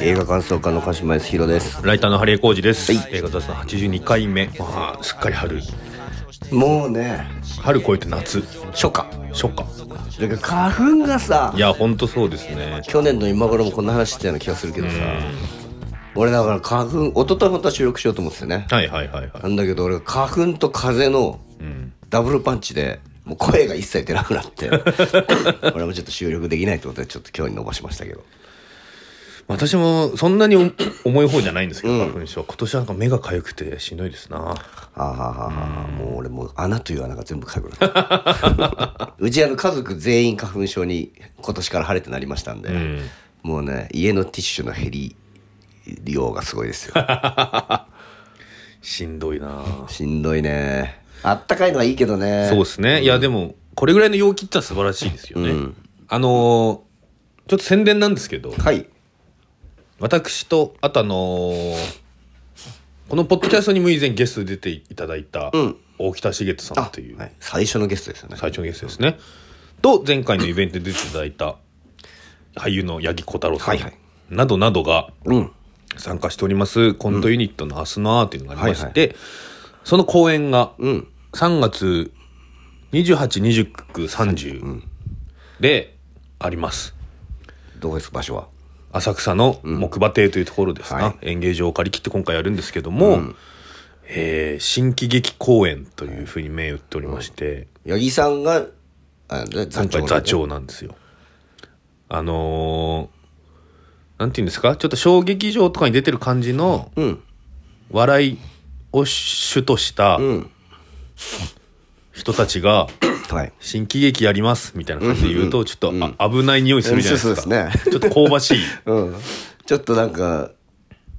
映画感想家の鹿島康弘です。ライターのハリエコージです、はい。映画雑談82回目。まあすっかり春。もうね。春越えて夏。初夏。初夏。だから花粉がさ。いやほんとそうですね。去年の今頃もこんな話してたような気がするけどさ。俺だから花粉一昨日本当は収録しようと思ってたね。はいはいはいはい。なんだけど俺花粉と風のうん。ダブルパンチでもう声が一切出なくなって。俺もちょっと収録できないってことでちょっと今日に伸ばしましたけど私もそんなにお 重い方じゃないんですけど、花粉症。今年はなんか目が痒くてしんどいですな。はあ、はあはあは。あ、もう俺もう穴という穴が全部かゆくな うちあの家族全員花粉症に今年から晴れてなりましたんで、うん。もうね家のティッシュの減り量がすごいですよ。しんどいな。しんどいね。あったかいのはいいけどね。そうですね、いやでもこれぐらいの陽気って素晴らしいですよね、うん。あのーちょっと宣伝なんですけどはい私とあとあのーこのポッドキャストにも以前ゲストで出ていただいたうん。大北茂人さんあっていうはい、最初のゲストですよね。最初のゲストですね。と前回のイベントで出ていただいた俳優の八木小太郎さん、はいはい。などなどがうん。参加しております。コントユニットの「明日のアー」というのがありまして、その公演がうん。3月282930であります。どこですか？場所は？浅草の木馬亭というところですな、はい。演芸場を借り切って今回やるんですけども、えー新喜劇公演というふうに銘打っておりまして、八木さんがあね。座長今回座長なんですよ。あのーなんていうんですか？ちょっと小劇場とかに出てる感じのうん。笑いを主としたうん。人たちがはい。新喜劇やりますみたいな感じで言うとちょっとあ危ない匂いするじゃないですか。ちょっと香ばしい。うん。ちょっとなんか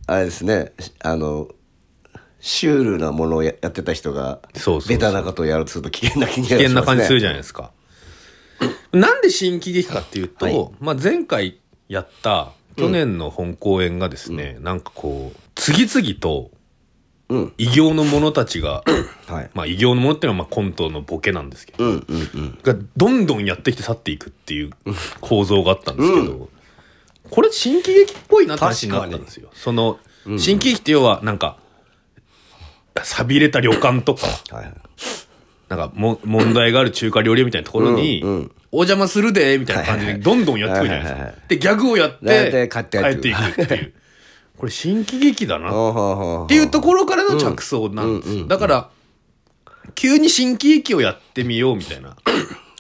あれですね。あのシュールなものをややってた人がそうそうそう。ベタなことをやるとすると危険な気に危険な感じするじゃゃないですか。なんで新喜劇かっていうと、はい。まあ、前回やった去年の本公演がですね、なんかこう次々とうん異形の者たちがはい。まあ異形の者っていうのはまあコントのボケなんですけど、うんうんうん。がどんどんやってきて去っていくっていう構造があったんですけど、これ新喜劇っぽいなって話に。なったんですよ。その、新喜劇って要はなんか寂れた旅館とかはいはい。なんかも問題がある中華料理屋みたいなところに、うんうん。お邪魔するでみたいな感じでどんどんやってくるじゃないですはいはいはいは。かで、ギャグをやっでて帰って帰っていくっていう。これ新喜劇だな。っていうところからの着想なんです。よ。だから、急に新喜劇をやってみようみたいな。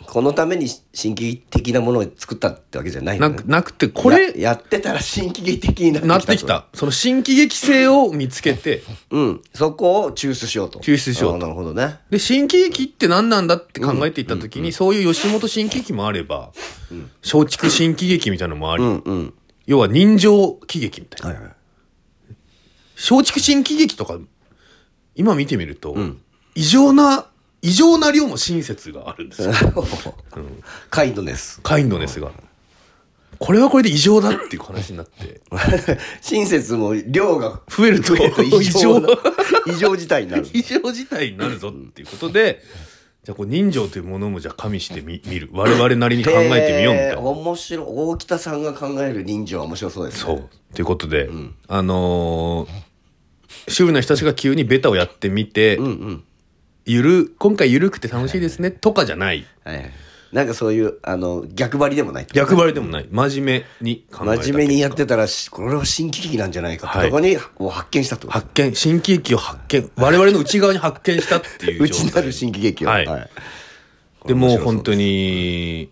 このために新喜劇的なものを作ったってわけじゃないのね。なくなくて、これ、ややってたら新喜劇的になってきたなってきた。その新喜劇性を見つけて、うん。そこを抽出しようと。抽出しようなるほどね。で、新喜劇って何なんだって考えていった時に、そういう吉本新喜劇もあれば、松竹新喜劇みたいなのもあり、うんうん。要は人情喜劇みたいな。はいはい松竹新喜劇とか今見てみると、異常な異常な量の親切があるんですよ。カインドネスカインドネスが。これはこれで異常だっていう話になって。親切も量が増えると増えると異常な異 異常事態になる。異常事態になるぞっていうことでじゃあこう人情というものもじゃあ加味してみ見る。我々なりに考えてみようみたいへーな面白い。大北さんが考える人情は面白そうですね。そう。ということで、あのーシュールな人たちが急にベタをやってみて、うんうん。ゆる今回ゆるくて楽しいですねとかじゃない。はいはい。なんかそういうあの逆張りでもない逆張りでもない。真面目に考えた真面目にやっ結てたらしこれは新喜劇なんじゃないかってはい。とこにを発見したってこと。果発見新喜劇を発見我々の内側に発見したっていう状 態内なる新喜劇を。はい。でもう本当に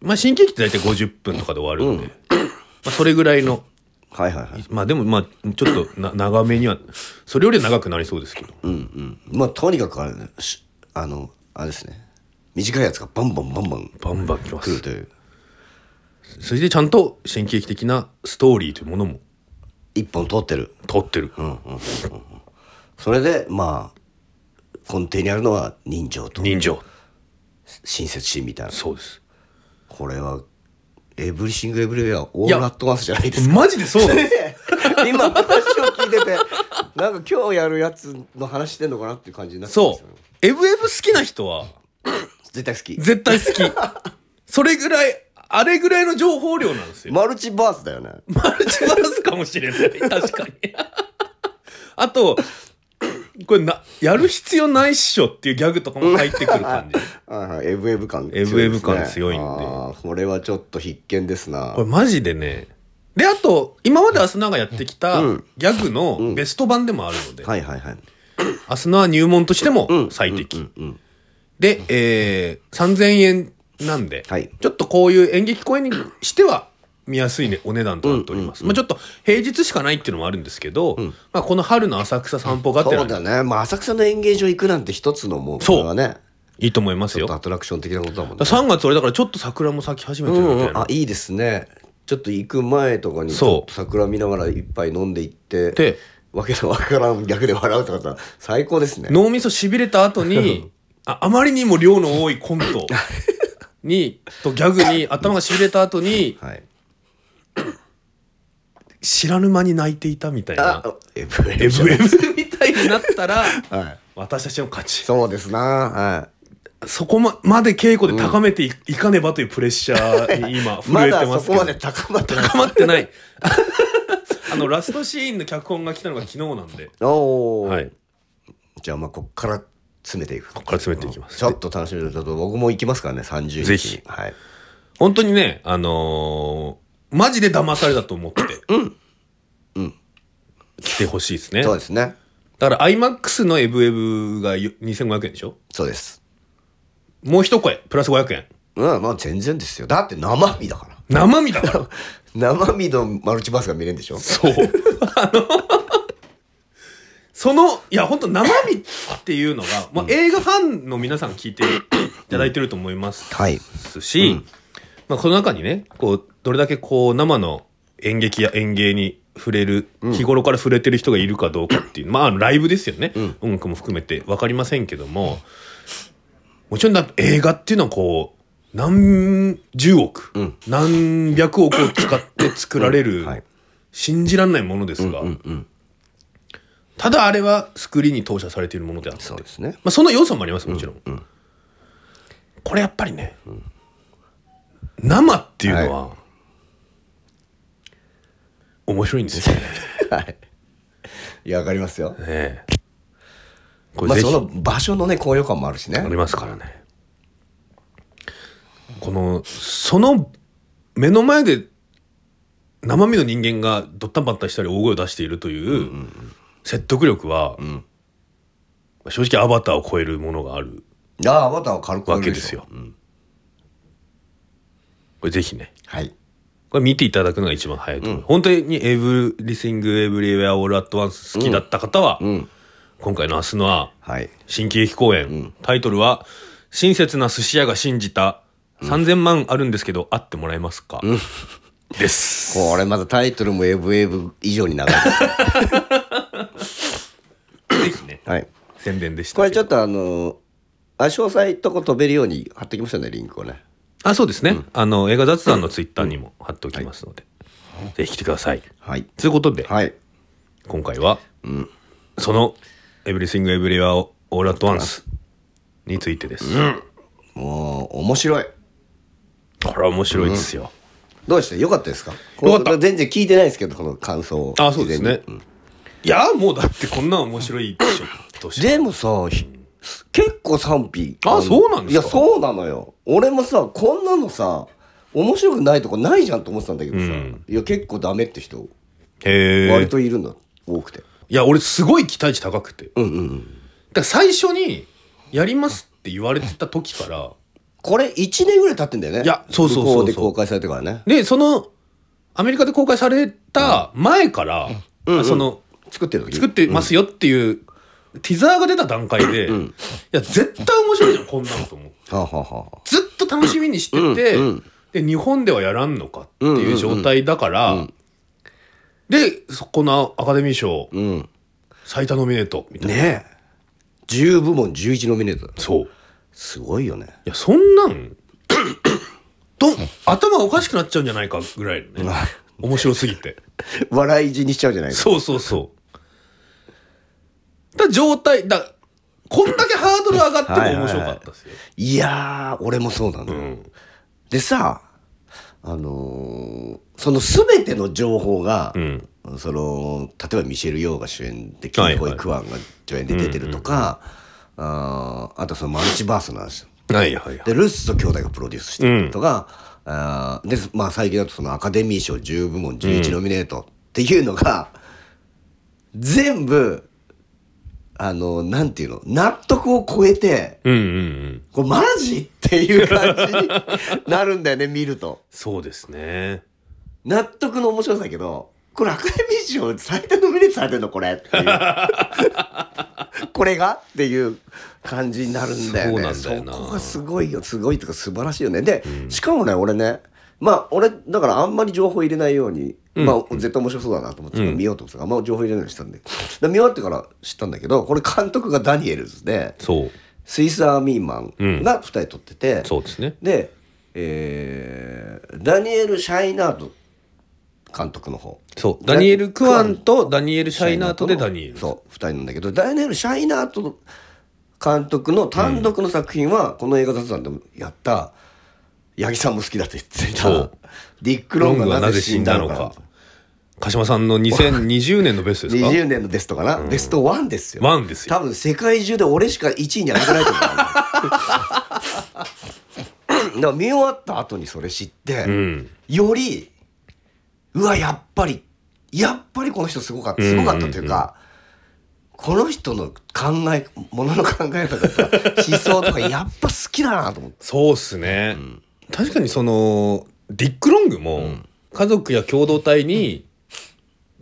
まあ新喜劇って大体50分とかで終わるんで、まあ、それぐらいのはいはいはい。まあでもまあちょっとな 長めにはそれよりは長くなりそうですけど。うんうん。まあとにかくあれねしあのあれですね。短いやつがバンバンバンバンバンバンきます。来るという。それでちゃんと新喜劇的なストーリーというものも。一本通ってる。通ってる、それでまあ根底にあるのは人情と人情。親切心みたいな。そうです。これはエブリシングエブリウェアオールアットワンスじゃないですかマジでそうなの 今話を聞いててなんか今日やるやつの話してんのかなっていう感じになってますそようエブエブ好きな人は？絶対好き絶対好き それぐらいあれぐらいの情報量なんですよ。マルチバースだよね。マルチバースかもしれない。確かに。あと、これな、やる必要ないっしょっていうギャグとかも入ってくる感じ。はいはい、エブエブ感強いエブエブ感強いんで。あーこれはちょっと必見ですな。これマジでね。で、あと、今までアスナがやってきたうん。ギャグのベスト版でもあるので、はいはいはい。アスナは入門としてもうん。最適。うんうんで、えー、3000円なんで、はい。ちょっとこういう演劇公演にしては見やすい、ね、お値段となっております。まあちょっと平日しかないっていうのもあるんですけど、まあこの春の浅草散歩がてらそうだね。まあ浅草の演芸場行くなんて一つのもう、はね、いいと思いますよ。ちょっとだアトラクション的なことだもんね。から3月俺だからちょっと桜も咲き始めてるみたいな。うんうんあ、いいですね。ちょっと行く前とかに桜見ながら一杯飲んで行って、で、わけのわからん逆で笑うとかさ、最高ですね。脳みそしびれた後に、ああまりにも量の多いコントに、とギャグに頭がしびれた後に、はい。知らぬ間に泣いていたみたいなあ、、エブエエブエブみたいになったら、はい。私たちの勝ち。そうですな。はそこままで稽古で高めてい,、かねばというプレッシャーに今い。震まえてますけど。だそこまで高まってない。高まってない。あの、ラストシーンの脚本が来たのが昨日なんで、おお。はい。じゃあまあこっから詰めていく。ここから詰めていきますちょっと楽しみだと僕も行きますからね、30日に。ぜひはい。本当にね、あのーマジで騙されたと思って、うん。うん。来てほしいですね。そうですね。だから IMAX のエブエブがよ2500円でしょ？そうです。もう一声、プラス500円。うん、まあ全然ですよ。だって生身だから。生身だから。生身のマルチバースが見れるんでしょ？そう。あの、その、いや、本当生身っていうのが、まあ、映画ファンの皆さん聞いていただいてると思いますはい。し、まあ、この中にね、こう、どれだけこう、生の演劇や演芸に触れる、日頃から触れてる人がいるかどうかっていう、まあ、ライブですよね。音楽も含めて。分かりませんけども、もちろんだ映画っていうのはこう、何十億、ん。何百億を使って作られる、はい。信じられないものですが、うんうん。ただあれはスクリーンに投射されているものであって、そうですね。まあ、その要素もありますもちろん、これやっぱりね、生っていうのは、面白いんですよ。ね はい。いや、わかりますよ。ええ。こまあれぜひ。その場所のね、高揚感もあるしね。あ。りますからね。このその目の前で生身の人間がドッタンバッタンしたり大声を出しているという説得力は、ん。正直アバターを超えるものがある。いや、アバターは軽くわけですよ。うん。これぜひね。はい。これ見ていただくのが一番早いと思う、本当にエブリシング・エブリウェア・オール・アット・ワンス好きだった方は、うん。今回の明日のははい。新喜劇公演、タイトルは「親切な寿司屋が信じた3000万あるんですけど会ってもらえますか?」ですこれまずタイトルもエブエブ以上に長いです。ぜひねはい。宣伝でしたこれちょっとあの、あ、詳細とこ飛べるように貼ってきましたね、リンクをね。あそうですね、あの映画雑談のツイッターにも貼っておきますので、ぜひ来てください。はい。ということで、はい。今回は、その「エブリシング・エブリウェア・オール・アット・ワンス」についてです、もう、面白い。これは面白いですよ、どうでした？よかったですか？よか全然聞いてないですけど、この感想。を。あそうですね。いやもうだってこんなん面白いでしょ。でもさ、ひ結構賛否。あのそうなんですか？いや、そうなのよ。俺もさ、こんなのさ、面白くないとこないじゃんと思ってたんだけどさ、うんいや、結構ダメって人、へえ割といるんだ、多くて。いや俺すごい期待値高くてうんうんうん。だ最初にやりますって言われてた時からこれ1年ぐらい経ってんだよね。いやそうそうそうそうで公開されてからね。でそのアメリカで公開された前から、うんその作ってる時作ってますよっていう、ティザーが出た段階で、いや絶対面白いじゃんこんなのと思ってはあ、はあはあ、ずっと楽しみにしてて、で日本ではやらんのかっていう状態だから、でそこのアカデミー賞うん。最多ノミネートみたいな、ねえ。10部門11ノミネート。そうすごいよね。いやそんなんど頭おかしくなっちゃうんじゃないかぐらいのね 面白すぎて笑い死にしちゃうじゃないですか。そうそうそうだ状態だこんだけハードル上がっても面白かったですよ、いやー、俺もそうなのよ。うん。でさ、あのーその全ての情報が、うん。その例えばミシェル・ヨーが主演でキー・はいはい。ホイ・クワンが助演で出てるとか、あーあとそのマルチバースの話はいはいはい。でルッソ兄弟がプロデュースしてるとか、あーでまあ最近だとそのアカデミー賞10部門11ノミネートっていうのが、全部あのなんていうの？納得を超えてうんうんうん。これマジっていう感じに なるんだよね見ると。そうですね。納得の面白さだけどこれアカデミー賞最多ノミネートされてんのこれっていう。これがっていう感じになるんだよね。そうなんだよな。そこがすごいよ。すごいとか素晴らしいよね。で、しかもね俺ねまあ俺だからあんまり情報入れないように、まあ絶対面白そうだなと思って、見ようと思ってたからあんま情報入れないようにしたんで。で見終わってから知ったんだけどこれ監督がダニエルズでそう。スイスアーミーマンが2人撮ってて、そうですね。で、えーダニエル・シャイナード監督の方。そう。ダニエル・クワンとダニエル・シャイナートでダニエルそう2人なんだけどダニエル・シャイナート監督の単独の作品は、この映画雑談でもやった八木さんも好きだと言ってた。ディック・ロングがなぜ死んだのか。鹿島さんの2020年のベストですか？20年のベストかな、ベスト1ですよ。ワンですよ。多分世界中で俺しか1位に上げてないと思うだから見終わった後にそれ知って、うん。よりうわやっぱりやっぱりこの人すごかったすごかったというか、この人の考えものの考え方とか思想とかやっぱ好きだなと思って。そうっすね、確かにそのディック・ロングも家族や共同体に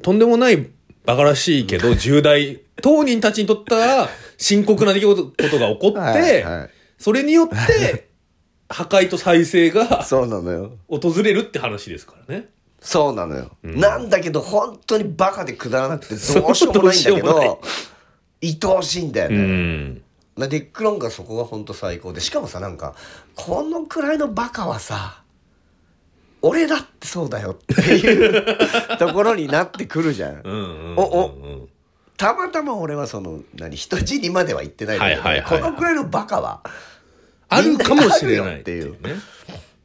とんでもないバカらしいけど重大当人たちにとったら 深刻な出来事ことが起こって、はいはい。それによって 破壊と再生がそうなのよ。訪れるって話ですからね。そうなのよ、なんだけど本当にバカでくだらなくてどうしようもないんだけど愛おしいんだようね、ん。ディック・ロングはそこが本当最高でしかもさなんかこのくらいのバカはさ俺だってそうだよっていう ところになってくるじゃん。うんうんうんうん。おおたまたま俺はその何人死にまでは言ってないんだけど、はいはいこのくらいのバカはあるかもしれないっていうね。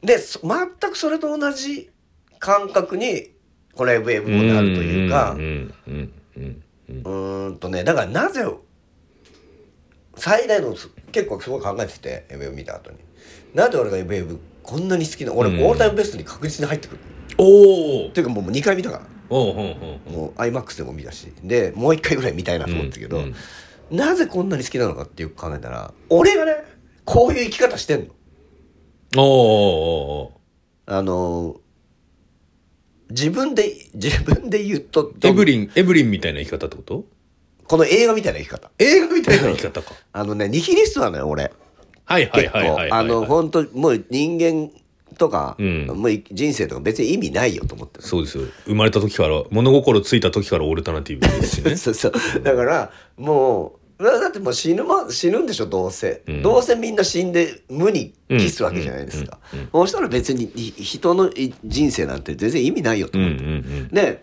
でそ全くそれと同じ感覚にこれウェブもなるというかうんとねだからなぜ最大の結構すごい考えててウェブ見た後に。なんで俺がウェブこんなに好きな俺、うん。オールタイムベストに確実に入ってくるおおっていうかもう2回見たから。おうほうもう iMAX でも見たし。でもう1回ぐらい見たいなと思ったけど、うんうん。なぜこんなに好きなのかっていう考えたら俺がねこういう生き方してんの。おーおあの自分で自分で言うとーエブリンエブリンみたいな生き方ってこと？この映画みたいな生き方。映画みたいな生き方か。あのねニヒリストなのよ俺。はいはい結はいはいはい。構。あの本当もう人間とか、うん。もう人生とか別に意味ないよと思ってる。そうですよ。生まれた時から物心ついた時からオルタナティブですしね。そうそう。だからもうだだってもう死ぬ,、ま、死ぬんでしょどうせ、うん。どうせみんな死んで無に帰すわけじゃないですか、うんうんうんそうしたら別にい人のい人生なんて全然意味ないよと思って、んうん。で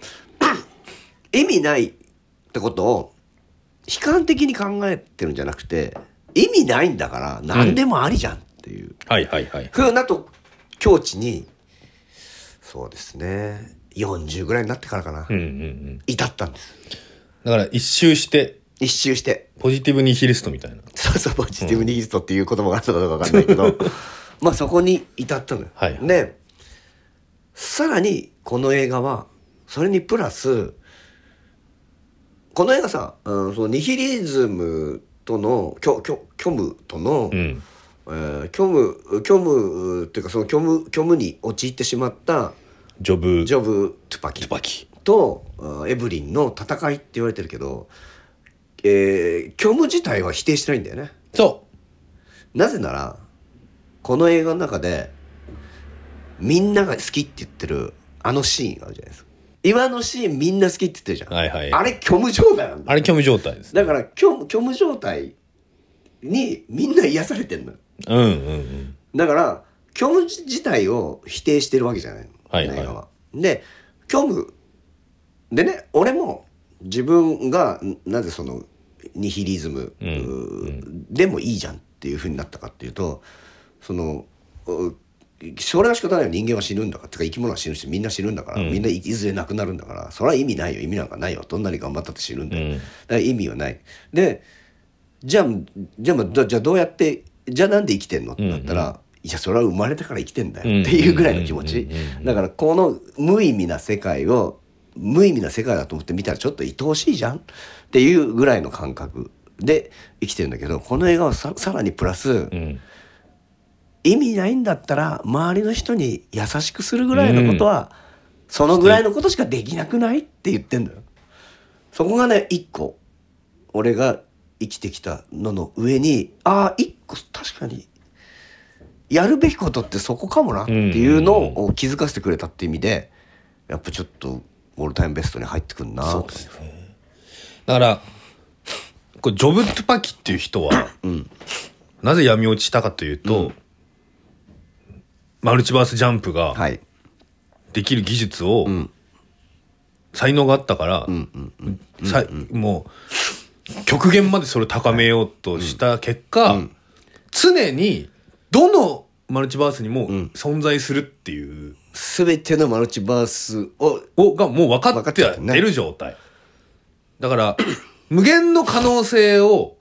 意味ないってことを悲観的に考えてるんじゃなくて意味ないんだから何でもありじゃんっていう。はいはいはい。ふうなと境地にそうですね40ぐらいになってからかな、うんうんうん。至ったんです。だから一周して一周して。ポジティブニヒリストみたいな。そうそうポジティブニギストっていう言葉があったかどうかわかんないけど。まあそこに至ったのよ。はい。でさらにこの映画はそれにプラスこの映画さ、うん、そのニヒリズムとの虚虚虚無との、うん。えー虚無虚無っていうかその虚無虚無に陥ってしまったジョブ。ジョブ・トゥパキ。ツバキ。とあエブリンの戦いって言われてるけど、えー虚無自体は否定してないんだよね。そなぜならこの映画の中でみんなが好きって言ってるあのシーンがあるじゃないですか今のシーンみんな好きって言ってるじゃん、はいはい。あれ虚無状態なんだあれ虚無状態ですだから虚無虚無状態にみんな癒されてんのよ。うんうんうん。だから虚無自体を否定してるわけじゃないの、はいはい。映画は。で虚無。でね俺も自分がんなぜそのニヒリズム、うんでもいいじゃんっていうふうになったかっていうとそのうそれは仕方ないよ。人間は死ぬんだから。てか生き物は死ぬしみんな死ぬんだから、みんないずれ亡くなるんだから。それは意味ないよ。意味なんかないよ。どんなに頑張ったって死ぬんだよ、うん。だから意味はない。でじゃあじゃあまあじゃあどうやってじゃあなんで生きてんの？ってなったら、いやそれは生まれたから生きてんだよ。っていうぐらいの気持ち。だからこの無意味な世界を無意味な世界だと思って見たらちょっと愛おしいじゃん？っていうぐらいの感覚で生きてるんだけどこの映画はささらにプラス、うん意味ないんだったら周りの人に優しくするぐらいのことは、そのぐらいのことしかできなくないって言ってんだよ。そこがね一個俺が生きてきたのの上にああ一個確かにやるべきことってそこかもなっていうのを気づかせてくれたっていう意味でやっぱちょっとオールタイムベストに入ってくるなと思って。だからこれジョブ・トゥパキっていう人は、なぜ闇落ちしたかというと、マルチバースジャンプがはい。できる技術を、ん。才能があったから、さもう極限までそれを高めようとした結果、常にどのマルチバースにも存在するっていう、全てのマルチバースををがもう分か分かっっててるね。出る状態。だから 無限の可能性を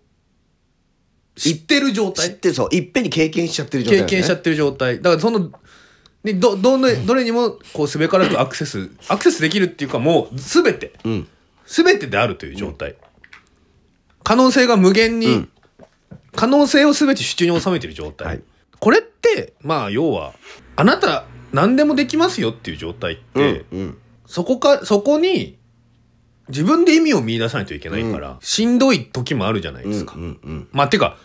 知ってる状態？知ってそう。いっぺんに経験しちゃってる状態だよね。経験しちゃってる状態。だからそのでどどのどれにもこうすべからくアクセスアクセスできるっていうかもう全て。うん。全てであるという状態、可能性が無限に、うん。可能性を全て手中に収めてる状態、はい。これってまあ要はあなた何でもできますよっていう状態って、うん。そこかそこに自分で意味を見出さないといけないから、しんどい時もあるじゃないですか、うんうんまあてか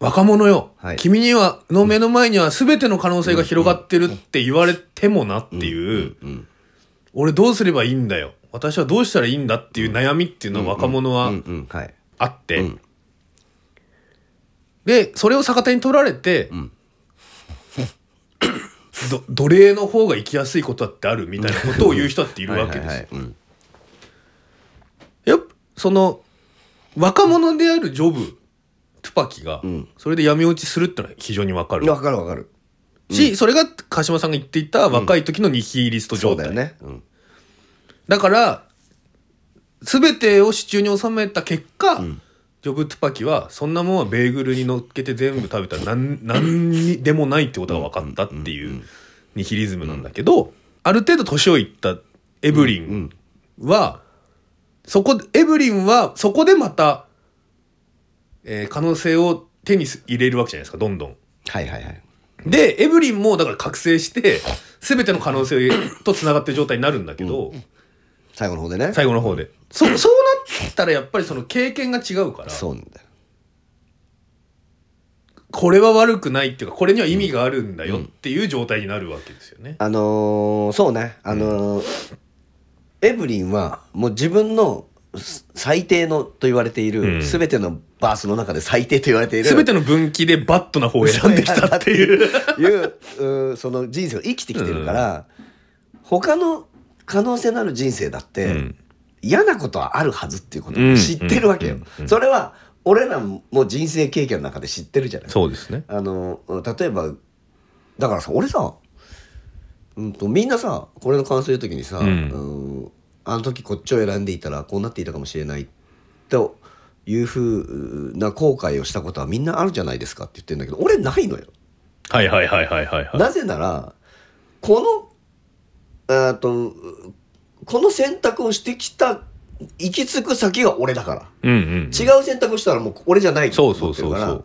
若者よ、はい。君にはの目の前には全ての可能性が広がってるって言われてもなっていう、うん俺どうすればいいんだよ。私はどうしたらいいんだっていう悩みっていうのは若者はあって、うん。でそれを逆手に取られて、奴隷の方が生きやすいことだってあるみたいなことを言う人だっているわけですよ。やっぱその若者であるジョブトゥパキがん。それで闇落ちするってのは非常にわかる、わかるわかる。し、それが鹿島さんが言っていた若い時のニヒリストそ状態、うだよね。うん。だから全てを手中に収めた結果、ジョブ・トゥパキはそんなもんはベーグルに乗っけて全部食べたら何何にでもないってことが分かったっていうニヒリズムなんだけど、ある程度年をいったエブリンは、そこエブリンはそこでまた、えー可能性を手に入れるわけじゃないですかどんどん。はいはいはいでエブリンもだから覚醒して全ての可能性とつながってる状態になるんだけど、最後の方でね最後の方で。そ、そうなったらやっぱりその経験が違うから、そうなんだよこれは悪くないっていうか、これには意味があるんだよっていう状態になるわけですよね。あのーそうねあのーエブリンはもう自分のす最低のと言われていうん。る全てのバースの中で最低と言われているすべての分岐でバットな方を選んできたっていう。いうその人生を生きてきてるから、他の可能性のある人生だって、うん。嫌なことはあるはずっていうことを知ってるわけよ、うん。うん。うん。それは俺らも人生経験の中で知ってるじゃない。そうですね。あの例えばだからさ俺さ、うん、とみんなさこれの感想言う時にさ、うんうんあの時こっちを選んでいたらこうなっていたかもしれないというふうな後悔をしたことはみんなあるじゃないですかって言ってるんだけど俺ないのよ。はいはいはいはいはいはい。なぜならこのあーとこの選択をしてきた行き着く先が俺だから。うんうん。違う選択をしたらもう俺じゃないとそう思ってるからそうそうそう。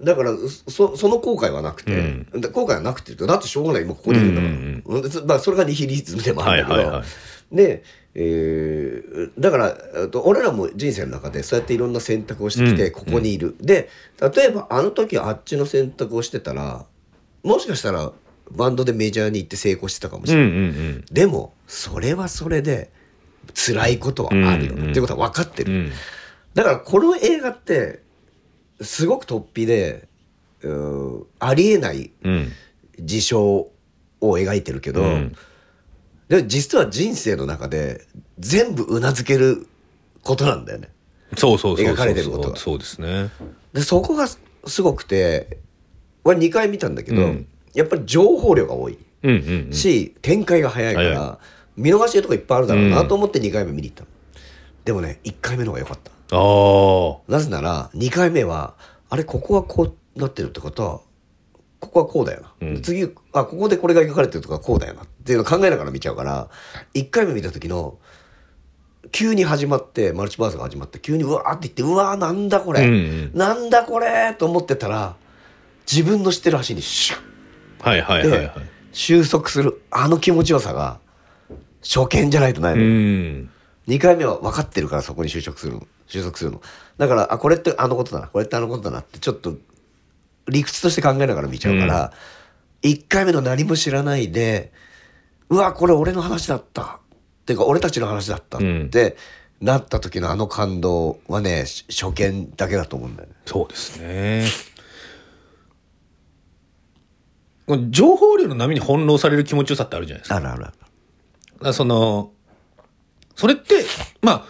だからそその後悔はなくて、だ後悔はなくてだってしょうがない今ここにいるんだから、うん。うん。まあ、それがニヒリズムでもあるんだけど、はいはいはい。で、えーだからえっと俺らも人生の中でそうやっていろんな選択をしてきてうん。ここにいる、で例えばあの時あっちの選択をしてたらもしかしたらバンドでメジャーに行って成功してたかもしうんうれない、んうん。でもそれはそれで辛いことはあるよ、うんうん。っていうことは分かってる、うん。だからこの映画ってすごく突飛でうーありえないうん。事象を描いてるけど、うん。で実は人生の中で全部うなずけることなんだよね。そうそうそうそう。描かれてることがそうですね。でそこがすすごくて俺2回見たんだけど、うん。やっぱり情報量が多い。うんうんうん。し、展開が早いから早見逃してるとこいっぱいあるだろうなと思って2回目見に行ったの、でもね1回目の方が良かったなぜなら2回目はあれここはこうなってるってことはここはこうだよな、うん。次あここでこれが描かれてるとかこうだよな。っていうのを考えながら見ちゃうから1回目見た時の急に始まってマルチバースが始まって急にうわーって言ってうわーなんだこれ、うんうん。なんだこれと思ってたら自分の知ってる橋にシュッ。はいはいはいはい。で収束するあの気持ちよさが初見じゃないとないの、うん。2回目は分かってるからそこに収束するの収束するの。だからあこれってあのことだな。これってあのことだなってちょっと理屈として考えながら見ちゃうから、1回目の何も知らないでうわこれ俺の話だった。っていうか俺たちの話だったってなった時のあの感動はねし初見だけだと思うんだよね。そうですね。情報量の波に翻弄される気持ちよさってあるじゃないですか。あるあるある。そのそれってまあ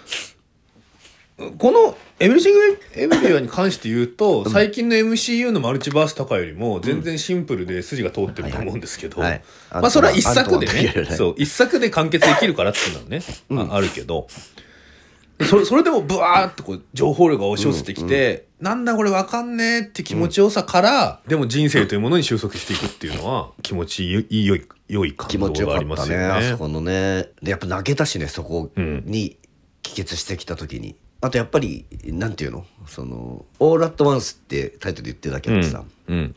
この「エブリシング・エブリア」に関して言うと、最近の MCU のマルチバースとかよりも全然シンプルで筋が通ってると思うんですけど、まあそれは一作でねそう一作で完結できるからっていうのはね、ああるけど。それそれでもブワーってこう情報量が押し寄せてきて、なんだこれわかんねえって気持ちよさから、でも人生というものに収束していくっていうのは気持ちいい良い良い感動気持ちよかがありまったね。すよね。あそこのね。でやっぱ泣けたしねそこに帰結してきた時に、あとやっぱりなんていうの？その「オール・アット・ワンス」ってタイトルで言ってるだけあってさ、うん、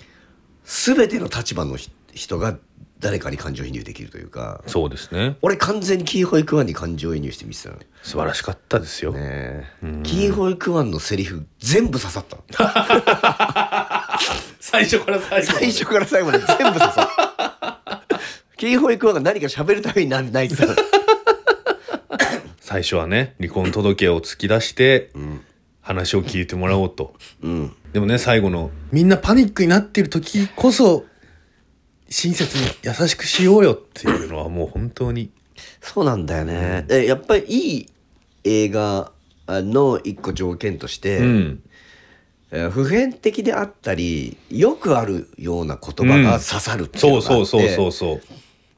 全ての立場のひ人が誰かに感情移入できるというか。そうですね。俺完全にキーホイクワンに感情移入して見てたのね素晴らしかったですよ。え。キーホイクワンのセリフ全部刺さったの。最初から最後まで。最初から最後まで全部刺さった。キーホイクワンが何か喋るためにな泣いてたの最初はね離婚届を突き出して、話を聞いてもらおうと。うん。でもね最後のみんなパニックになっている時こそ親切に優しくしようよっていうのはもう本当に。そうなんだよね。でやっぱりいい映画の一個条件として、うん。えー普遍的であったりよくあるような言葉が刺さるっていうそうのがあって、そうそうそうそう。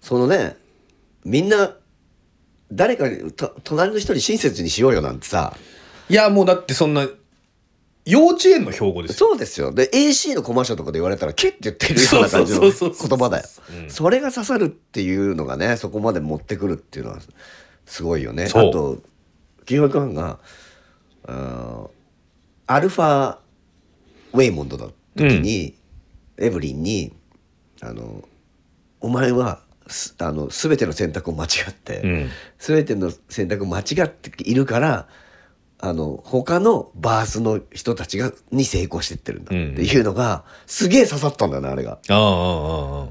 そのねみんな誰かにと隣の人に親切にしようよなんてさ。いやもうだってそんな幼稚園の標語ですよ。そうですよ。で AC のコマーシャルとかで言われたら「ケ」って言ってるような感じの言葉だよ。うん。それが刺さるっていうのがねそこまで持ってくるっていうのはすごいよね。あと金額班がアルファウェイモンドだ時に、エブリンにあの「お前はすあの全ての選択を間違って、うん。全ての選択を間違っているからあの他のバースの人たちがに成功してってるんだっていうのが、すげえ刺さったんだよねあれが。ああああああ。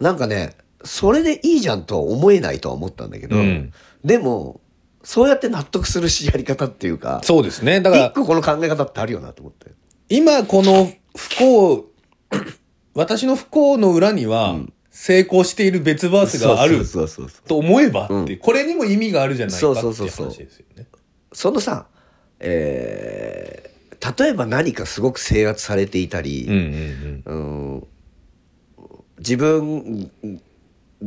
なんかねそれでいいじゃんとは思えないとは思ったんだけど、うん。でもそうやって納得するしやり方っていうかそうですね。だから一個この考え方ってあるよなと思って。今この不幸 私の不幸の裏には成功している別バースがあるそうそうそうと思えばって、うん。これにも意味があるじゃないかっていそううそうそうそう話ですよね。そのさ、えー例えば何かすごく制圧されていたり、うんうんうん。自分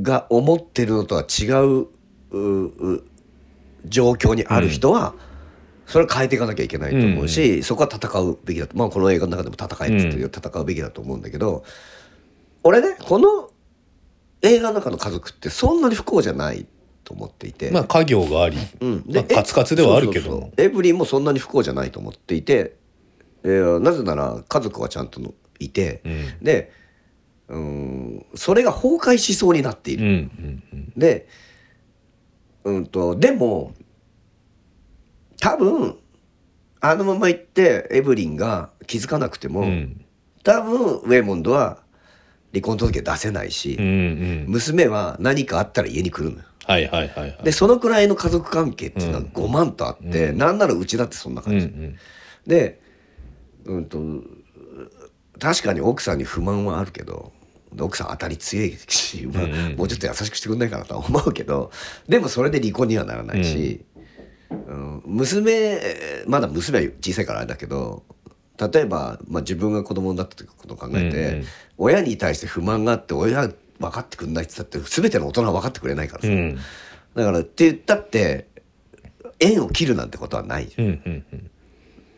が思ってるのとは違ううう状況にある人は、それは変えていかなきゃいけないと思うし、そこは戦うべきだと。まあこの映画の中でも戦えって言ってるよ、戦うべきだと思うんだけど俺ねこの映画の中の家族ってそんなに不幸じゃないと思っていて、うん。まあ家業があり、うん。まあカツカツではあるけどそうそうそう。エブリンもそんなに不幸じゃないと思っていて、えーなぜなら家族はちゃんといて、うん。でうんそれが崩壊しそうになっていうんる。うんうん。で、うんと、でも、多分、あのまま行ってエブリンが気づかなくても、うん。多分ウェイモンドは離婚届出せないし、うんうん。娘は何かあったら家に来るのよ。はいはいはいはい。で、そのくらいの家族関係っていうのは5万とあって、なんならうちだってそんなうんう感じ。ん。で、うんと、確かに奥さんに不満はあるけど、奥さん当たり強いし、まあうん。うんもうちょっと優しくしてくんないかなとは思うけど、でもそれで離婚にはならないし、うん。娘、まだ娘は小さいからあれだけど、例えば、まあ、自分が子供になった時ことを考えて、うんうん親に対して不満があって親が分かってくんないって言ったって全ての大人は分かってくれないからさ、うん。だからって言ったって縁を切るなんてことはないうんうんうん。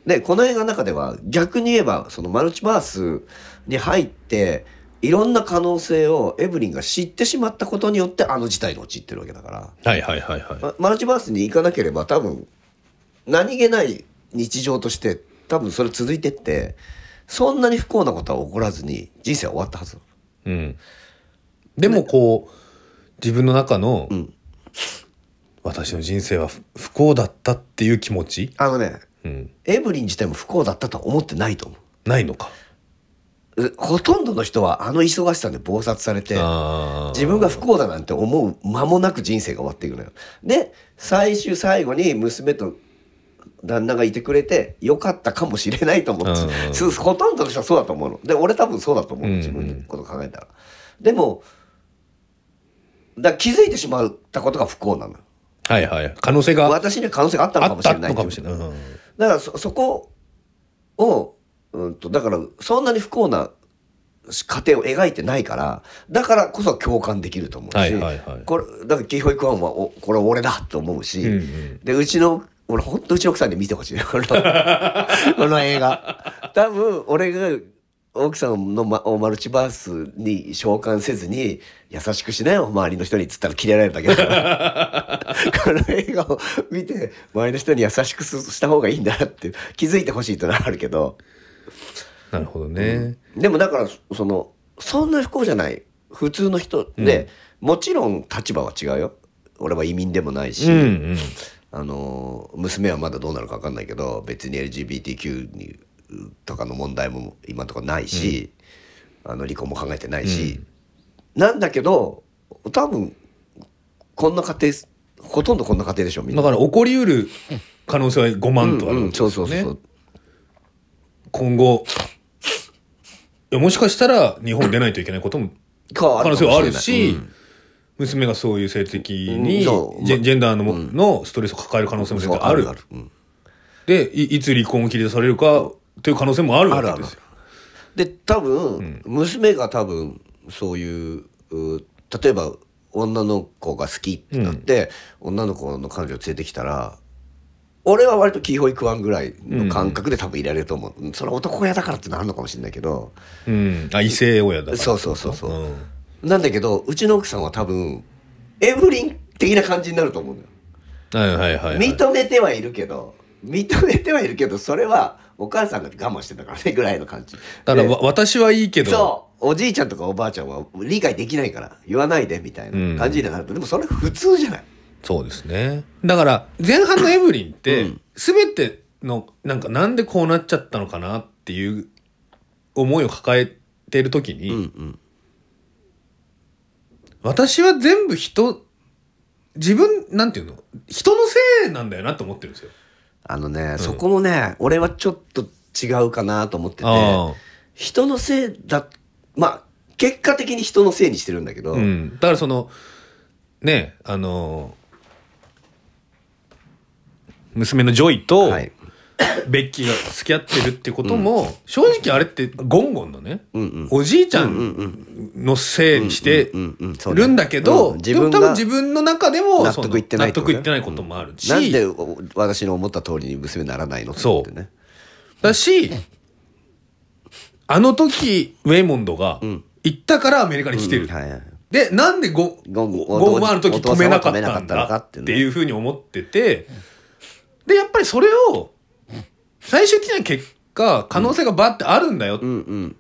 でこの映画の中では逆に言えばそのマルチバースに入っていろんな可能性をエブリンが知ってしまったことによってあの事態に陥ってるわけだから、はいはいはいはい。まマルチバースに行かなければ多分何気ない日常として多分それ続いてってそんなに不幸なことは起こらずに人生は終わったはず。うん、でもこう自分の中の、ん。私の人生は不不幸だったっていう気持ち、あのねうん、エブリン自体も不幸だったとは思ってないと思ないのか？ううほとんどの人はあの忙しさで暴殺されて自分が不幸だなんて思う間もなく人生が終わっていくのよ。で最終最後に娘と旦那がいてくれてよかったかもしれないと思って、うんほとんどの人はそうだと思うの。で俺多分そうだと思う自分のこと考えたら。でもだ気づいてしまったことが不幸なの。よ。はいはい。可能性が私には可能性があったのかもしれないのかもしれない、うんだからそそこを、うんと、だからそんなに不幸な家庭を描いてないからだからこそ共感できると思うし、はいはいはい。これだからキーホイクワンはおこれ俺だと思うし、うんうん。でうちの俺ほんとうちの奥さんに見てほしい。この この映画。多分俺が奥さんのママルチバースに召喚せずに優しくしないよ周りの人にっつったらキレられるだけだから。この映画を見て周りの人に優しくすした方がいいんだなって気づいてほしいってのはあるけど。なるほどね、でもだからそのそんな不幸じゃない。普通の人で、もちろん立場は違うよ。俺は移民でもないし、うんうんあの娘はまだどうなるか分かんないけど別に LGBTQ にとかの問題も今のところないし、あの離婚も考えてないし、なんだけど多分こんな家庭ほとんどこんな家庭でしょみんな。だから起こりうる可能性は5万とあるわけですよね、そうそう今後いやもしかしたら日本出ないといけないことも可可能性はあるし、うん娘がそういう性的うんに、そう。ジェジェンダーのも、のストレスを抱える可能性も全そう然あるある。うん。でいいつ離婚を切り出されるかという可能性もあるわけですよ。で多分、娘が多分そういうう例えば女の子が好きってなって、女の子の彼女を連れてきたら俺は割とキーホイクワンぐらいの感覚で多分いられると思う、それは男親だからってのあるのかもしれないけど。うん、あ異性親だからそうそうそうそう、うんなんだけどうちの奥さんは多分エブリン的な感じになると思うのよ。はいはいはい、はい、認めてはいるけど認めてはいるけどそれはお母さんが我慢してたからねぐらいの感じ。でだからわ私はいいけど。そう。おじいちゃんとかおばあちゃんは理解できないから言わないでみたいな感じになると、でもそれ普通じゃない。そうですね。だから前半のエブリンって、うん。全てのなんかなんでこうなっちゃったのかなっていう思いを抱えてる時に、うんうん私は全部人自分なんていうの？人のせいなんだよなと思ってるんですよ。あのね、そこもね俺はちょっと違うかなと思っててあ人のせいだまあ結果的に人のせいにしてるんだけど、あうん、だからそのねあの娘のジョイとはい ベッキーが付き合ってるってことも、正直あれってゴンゴンのね、おじいちゃうんのせいにしてるんだけど、うん。でも多分自分の中でも納得いってない納得いってないこともあるし、なんでお私の思った通りに娘にならないのって思ってねだし、あの時、ウェイモンドがん。行ったからアメリカに来てる。で、なんでゴゴンゴンマンの時止めなかったんだっていうふうに思ってて、で、やっぱりそれを、最終的な結果、可能性がバーってあるんだよ。っうんうん。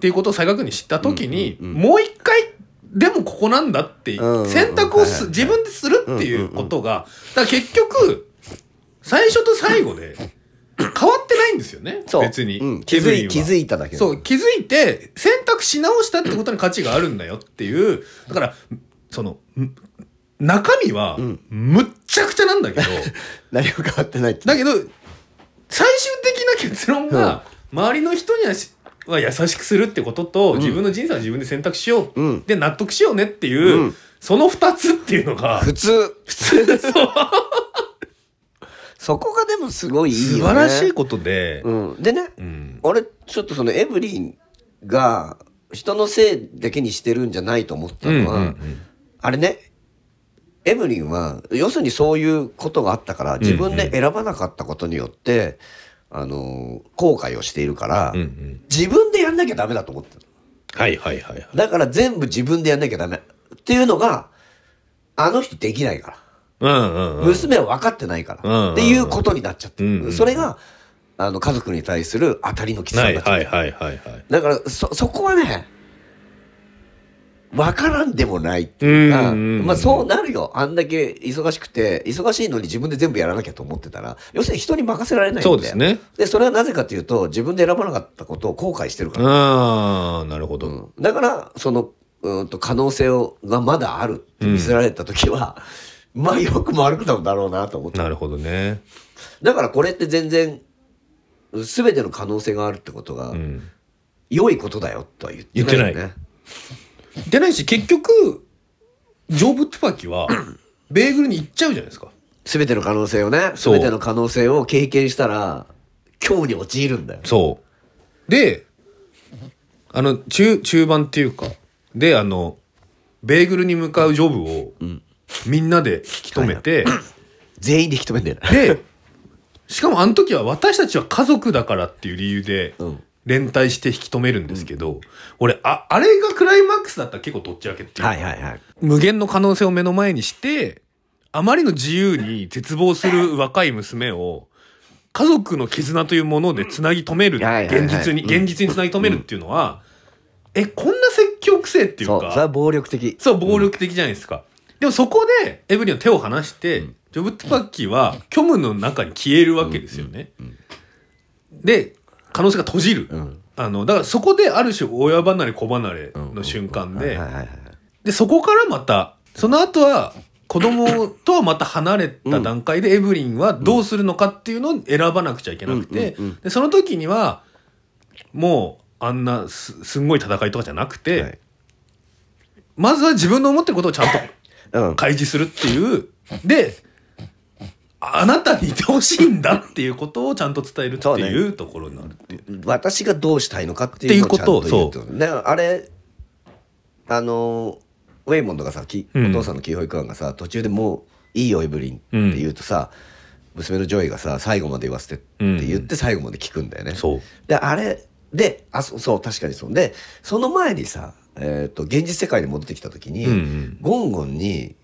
ていうことを再確認知った時に、うんうんうん。もう一回、でもここなんだってうんうんうん。選択をすはいはいはい。自分でするっていうことが、だから結局、最初と最後で変わってないんですよね。そう。別に。うん。気づい気づいただけそう、気づいて選択し直したってことに価値があるんだよっていう、だから、その、ん中身はん、むっちゃくちゃなんだけど、何も変わってないって。だけど、最終的な結論が、周りの人にはしは優しくするってことと、自分の人生は自分で選択しよう、うん。で納得しようねっていう、うん。その二つっていうのが、普通。普通。そう。そこがでもすごいいいよね。素晴らしいことで、うん、でね、うん。俺ちょっとそのエブリンが人のせいだけにしてるんじゃないと思ったのは、うんうんうん。あれねエブリンは要するにそういうことがあったから自分で選ばなかったことによって、あの後悔をしているから、うんうん。自分でやんなきゃダメだと思ってるはいはいはいはい。だから全部自分でやんなきゃダメ。っていうのがあの人できないから。うんうんうん。娘は分かってないから、うんっていうことになっちゃって。る、うんうん。それがあの家族に対する当たりのきつさはいになっちゃう、はいはいはいはい。だからそそこはね分からんでもないっていうか、うんうんうんまあそうなるよ。あんだけ忙しくて忙しいのに自分で全部やらなきゃと思ってたら要するに人に任せられないんだよ。そうですね。でそれはなぜかというと自分で選ばなかったことを後悔してるから、ああ、なるほど。うん。だからそのうんと可能性をがまだあるって見せられた時は、まあよくも悪くなんだろうなと思って。なるほどね。だからこれって全然全ての可能性があるってことがうん。良いことだよとは言ってないよね。でないし、結局、ジョーブ・トゥパキは、ベーグルに行っちゃうじゃないですか。全ての可能性をねそう全ての可能性を経験したら今日に陥るんだよ。そう。で、あの、中、中盤っていうか、で、あの、ベーグルに向かうジョブを、みんなで引き止めて、全員で引き止めんだよね。で、しかもあの時は私たちは家族だからっていう理由でうん、連帯して引き止めるんですけど、俺、あ、あれがクライマックスだったら結構どっち分けっていうかはいはいはい。無限の可能性を目の前にして、あまりの自由に絶望する若い娘を、家族の絆というものでつなぎ止める、現実に、うん。現実につなぎ止めるっていうのは、え、こんな説教癖っていうそう、それはか、暴力的。そう、暴力的じゃないですか。でもそこで、エブリンの手を離して、ジョブ・トゥパッキーは虚無の中に消えるわけですよね。で、可能性が閉じる。ん。あの、だからそこである種親離れ子離れの瞬間で。で、そこからまた、その後は、子供とはまた離れた段階でエブリンはどうするのかっていうのを選ばなくちゃいけなくてで、その時には、もう、あんなす、すんごい戦いとかじゃなくて、はい。まずは自分の思ってることをちゃんとうん。開示するっていう、で、あなたにいてほしいんだっていうことをちゃんと伝えるってそうね。いうところになるっていう。私がどうしたいのかっていうのをちゃんと言うとね。あれあのウェイモンドがさきうん。お父さんのキー・ホイ・クァンがさ途中でもういいよエブリンって言うとさ、娘のジョイがさ最後まで言わせてって言って最後まで聞くんだよね。そう。であれであそそう確かにそう。でその前にさ、えー、と現実世界に戻ってきた時に、うんうん。ゴンゴンに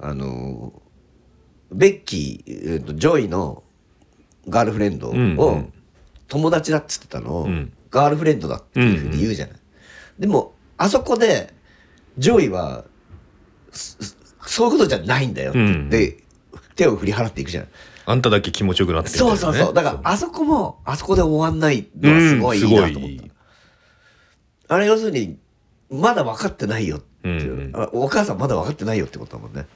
あのベッキー、えーとジョイのガールフレンドを、友達だっつってたのを、んガールフレンドだっていうふうに言うじゃない。でもあそこでジョイはそういうことじゃないんだよって言って、手を振り払っていくじゃない。あんただけ気持ちよくなってるねそうそうそう。だから、あそこも、あそこで終わんないのはすごいいいなと思った。あれ要するに、まだ分かってないよっていう、うんお母さんまだ分かってないよってことだもんね。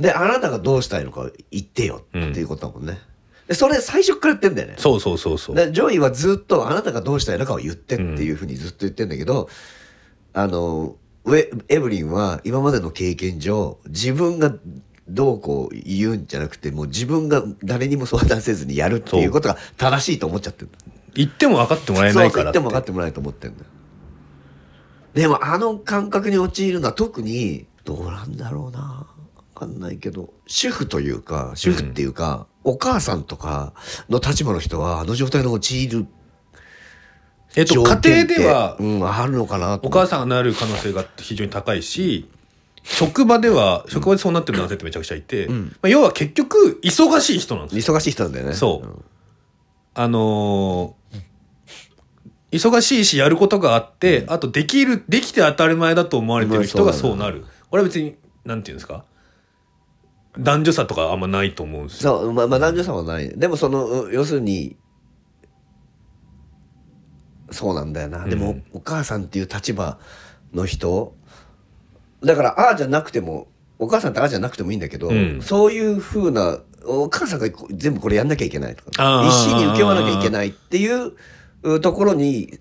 で、あなたがどうしたいのか言ってよっていうことだもんね。で、それ最初からやってんだよね。そうそうそうそう。でジョイはずっとあなたがどうしたいのかを言ってっていうふうにずっと言ってんだけど、あのウェエブリンは今までの経験上自分がどうこう言うんじゃなくてもう自分が誰にも相談せずにやるっていうことが正しいと思っちゃってる言っても分かってもらえないからそう言っても分かってもらえないと思ってんだよでもあの感覚に陥るのは特にどうなんだろうな分かんないけど主婦というか主婦っていうか、お母さんとかの立場の人はあの状態に陥る。えっと、家庭では、うん、あるのかなとお母さんがなる可能性が非常に高いし、職場では、職場でそうなってる男性ってめちゃくちゃいて、まあ、要は結局、忙しい人なんですよ。忙しい人なんだよね。そう。あのー忙しいし、やることがあって、あと、できる、できて当たり前だと思われてる人がそうなる。これは別に、なんていうんですか？男女差とかあんまないと思うんですよ。そうまあまあ男女差はない。でもそのう要するにそうなんだよな、でもうんお母さんっていう立場の人だからああじゃなくてもお母さんってああじゃなくてもいいんだけど、うん。そういうふうなお母さんが全部これやんなきゃいけないとか一心に請け負わなきゃいけないっていううところに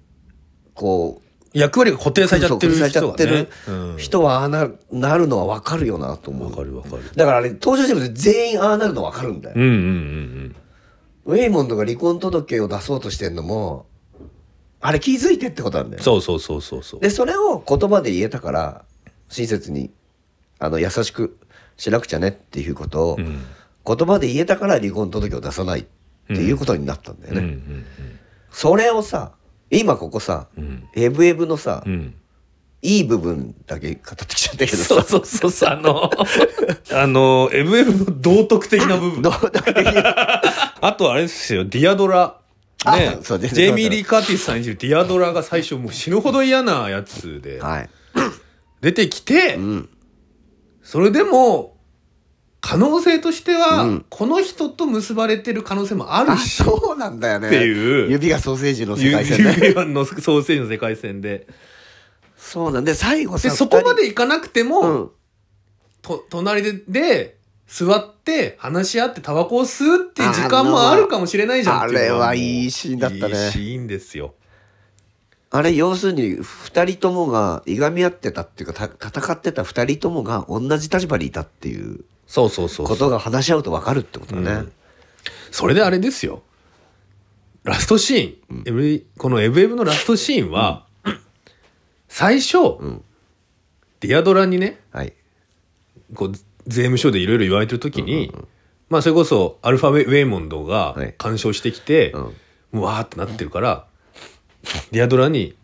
こう役割が固定されちゃってる人がねってる。うん人はああななるのは分かるよなと思うわかるわかる。だからあれ登場人物全員ああなるの分かるんだよ、うんうんうんウェイモンドが離婚届を出そうとしてんのもあれ気づいてってことなんだうん。よそうそうそうそうそう。でそれを言葉で言えたから親切にあの優しくしなくちゃねっていうことを、うん言葉で言えたから離婚届を出さないっていうことになったんだよね、うんうんそれをさ今ここさ、ん。エブエブのさ。いい部分だけ語ってきちゃったけどそうそうそうそう、あの、あの、MF の道徳的な部分。どうだってあとあれですよ、ディアドラ。ね。あ、そうジェイミー・リー・カーティスさん演じるディアドラが最初もう死ぬほど嫌なやつではい、出てきて、うん、それでも可能性としては、うん。この人と結ばれてる可能性もあるあし、そうなんだよね。っていう。指がソーセージの世ゆ界線ね。指輪のソーセージの世界線で。そうなんで最後さで、そこま二でいかなくても、人。うん。と隣でで座って話し合ってタバコを吸うっていう時間もあるかもしれないじゃんっていうのあれはいいシーンだったね。いいシーンですよ。あれ要するに二人ともがいがみ合ってたっていうかた戦ってた二人ともが同じ立場にいたっていうそうそうそうことが話し合うと分かるってことだね、うん。それであれですよ。ラストシーン、エブリこのエブエブのラストシーンは、最初、ん。ディアドラにね、はい。こう税務署でいろいろ言われてる時に、まあそれこそアルファウェイモンドがはい。干渉してきて、うん。もうわーってなってるから、ディアドラに、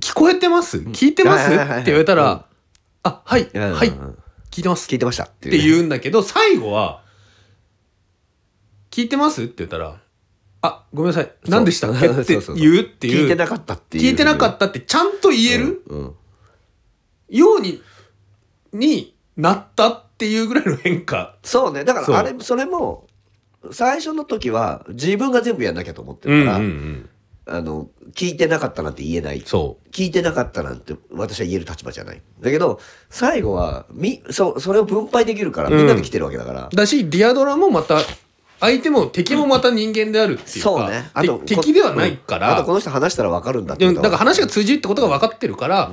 聞こえてます？聞いてます？って言われたうん。ら、あ、はい、うん。はい。うん、聞いてます。聞いてました。って言うんだけど、最後は、聞いてます？って言ったら、あ、ごめんなさい。何でしたっけ？って言うっていう。聞いてなかったって聞いてなかったってちゃんと言えるように、になったっていうぐらいの変化。そうね。だからあれそれも最初の時は自分が全部やんなきゃと思ってるから、ん。あの聞いてなかったなんて言えない。そ聞いてなかったなんて私は言える立場じゃない。だけど最後はみそそれを分配できるからうん。みんなで来てるわけだから、う。だし、ディアドラもまた、相手も敵もまた人間であるっていうか、そうね。あとて敵ではないかうん。あとこら、の人話したら分かるんだってだから話が通じるってことが分かってるから、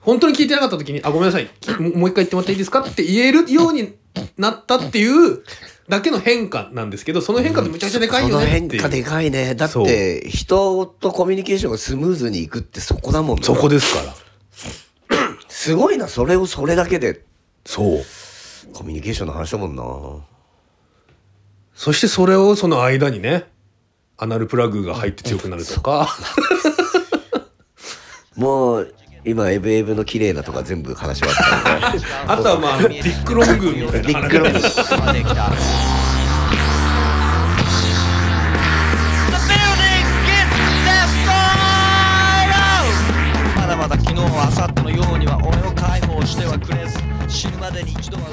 本当に聞いてなかった時に、あ、ごめんなさい、もう一回言ってもらっていいですかって言えるようになったっていうだけの変化なんですけど、その変化ってむちゃくちゃでかいよねっていう。変化でかいね。だって人とコミュニケーションがスムーズにいくってそこだもんねそこですから。すごいなそれをそれだけで。そう。コミュニケーションの話だもんな。そしてそれをその間にね、アナルプラグが入って強くなるとか、もう今エブエブの綺麗なとか全部話終わったんであとはまあ、ビッグロングみたいなビッグロン!まだまだ昨日明後日のようには俺を解放してはくれず死ぬまでに一度は